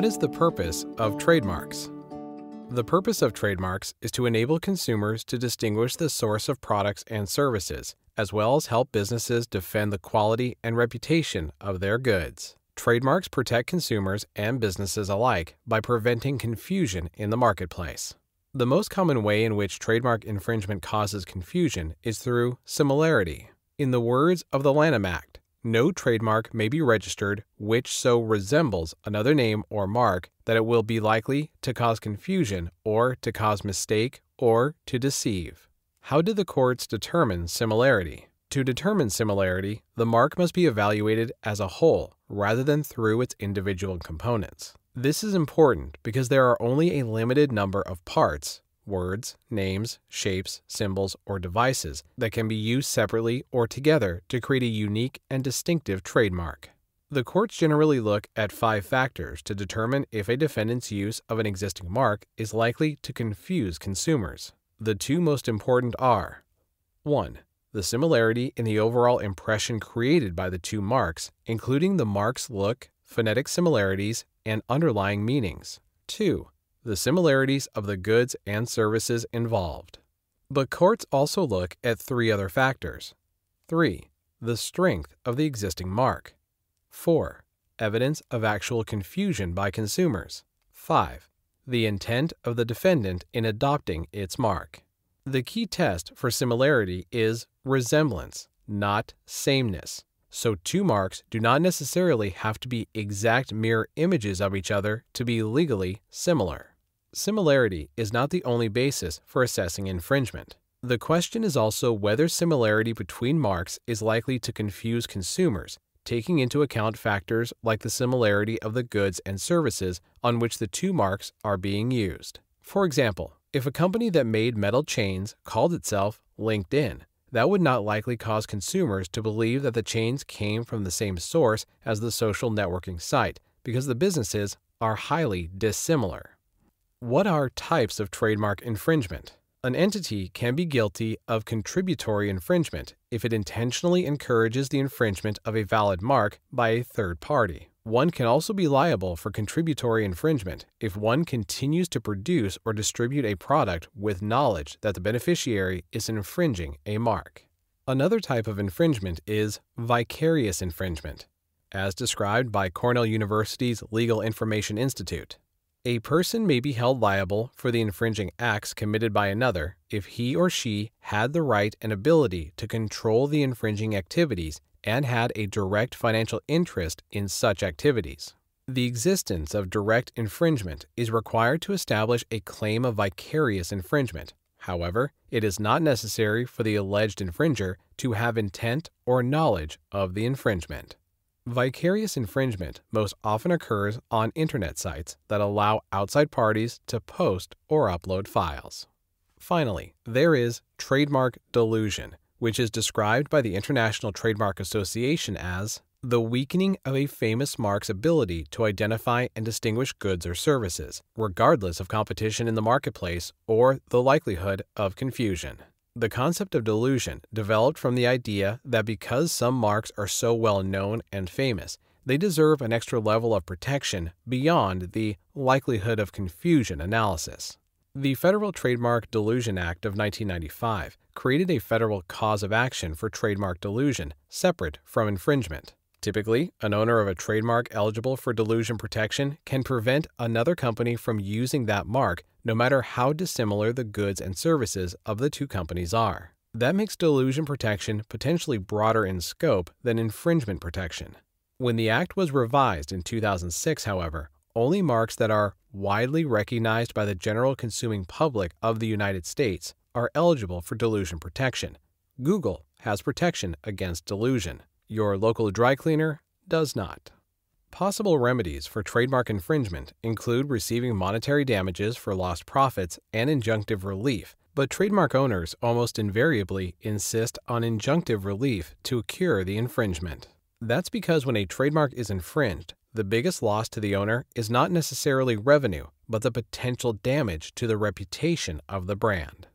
What is the purpose of trademarks? The purpose of trademarks is to enable consumers to distinguish the source of products and services, as well as help businesses defend the quality and reputation of their goods. Trademarks protect consumers and businesses alike by preventing confusion in the marketplace. The most common way in which trademark infringement causes confusion is through similarity. In the words of the Lanham Act, no trademark may be registered which so resembles another name or mark that it will be likely to cause confusion or to cause mistake or to deceive. How did the courts determine similarity? To determine similarity, the mark must be evaluated as a whole rather than through its individual components. This is important because there are only a limited number of parts words, names, shapes, symbols, or devices that can be used separately or together to create a unique and distinctive trademark. The courts generally look at five factors to determine if a defendant's use of an existing mark is likely to confuse consumers. The two most important are 1. The similarity in the overall impression created by the two marks, including the mark's look, phonetic similarities, and underlying meanings. 2 the similarities of the goods and services involved. But courts also look at three other factors 3. The strength of the existing mark. 4. Evidence of actual confusion by consumers. 5. The intent of the defendant in adopting its mark. The key test for similarity is resemblance, not sameness. So, two marks do not necessarily have to be exact mirror images of each other to be legally similar. Similarity is not the only basis for assessing infringement. The question is also whether similarity between marks is likely to confuse consumers, taking into account factors like the similarity of the goods and services on which the two marks are being used. For example, if a company that made metal chains called itself LinkedIn, that would not likely cause consumers to believe that the chains came from the same source as the social networking site because the businesses are highly dissimilar. What are types of trademark infringement? An entity can be guilty of contributory infringement if it intentionally encourages the infringement of a valid mark by a third party. One can also be liable for contributory infringement if one continues to produce or distribute a product with knowledge that the beneficiary is infringing a mark. Another type of infringement is vicarious infringement, as described by Cornell University's Legal Information Institute. A person may be held liable for the infringing acts committed by another if he or she had the right and ability to control the infringing activities and had a direct financial interest in such activities. The existence of direct infringement is required to establish a claim of vicarious infringement. However, it is not necessary for the alleged infringer to have intent or knowledge of the infringement. Vicarious infringement most often occurs on Internet sites that allow outside parties to post or upload files. Finally, there is trademark dilution, which is described by the International Trademark Association as the weakening of a famous mark's ability to identify and distinguish goods or services, regardless of competition in the marketplace or the likelihood of confusion. The concept of dilution developed from the idea that because some marks are so well known and famous, they deserve an extra level of protection beyond the likelihood of confusion analysis. The Federal Trademark Dilution Act of 1995 created a federal cause of action for trademark dilution separate from infringement. Typically, an owner of a trademark eligible for dilution protection can prevent another company from using that mark no matter how dissimilar the goods and services of the two companies are. That makes dilution protection potentially broader in scope than infringement protection. When the Act was revised in 2006, however, only marks that are widely recognized by the general consuming public of the United States are eligible for dilution protection. Google has protection against dilution. Your local dry cleaner does not. Possible remedies for trademark infringement include receiving monetary damages for lost profits and injunctive relief, but trademark owners almost invariably insist on injunctive relief to cure the infringement. That's because when a trademark is infringed, the biggest loss to the owner is not necessarily revenue, but the potential damage to the reputation of the brand.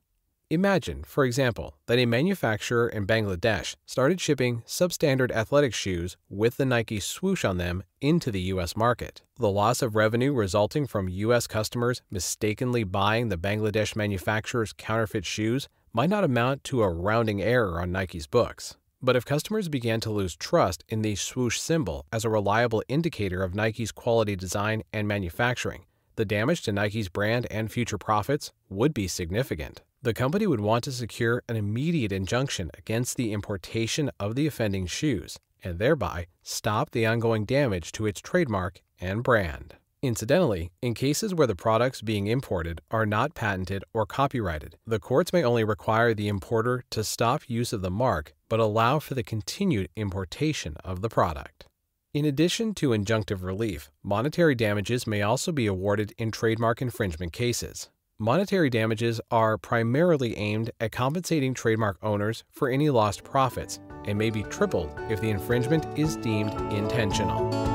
Imagine, for example, that a manufacturer in Bangladesh started shipping substandard athletic shoes with the Nike swoosh on them into the US market. The loss of revenue resulting from US customers mistakenly buying the Bangladesh manufacturer's counterfeit shoes might not amount to a rounding error on Nike's books. But if customers began to lose trust in the swoosh symbol as a reliable indicator of Nike's quality design and manufacturing, the damage to Nike's brand and future profits would be significant the company would want to secure an immediate injunction against the importation of the offending shoes and thereby stop the ongoing damage to its trademark and brand. Incidentally, in cases where the products being imported are not patented or copyrighted, the courts may only require the importer to stop use of the mark but allow for the continued importation of the product. In addition to injunctive relief, monetary damages may also be awarded in trademark infringement cases. Monetary damages are primarily aimed at compensating trademark owners for any lost profits and may be tripled if the infringement is deemed intentional.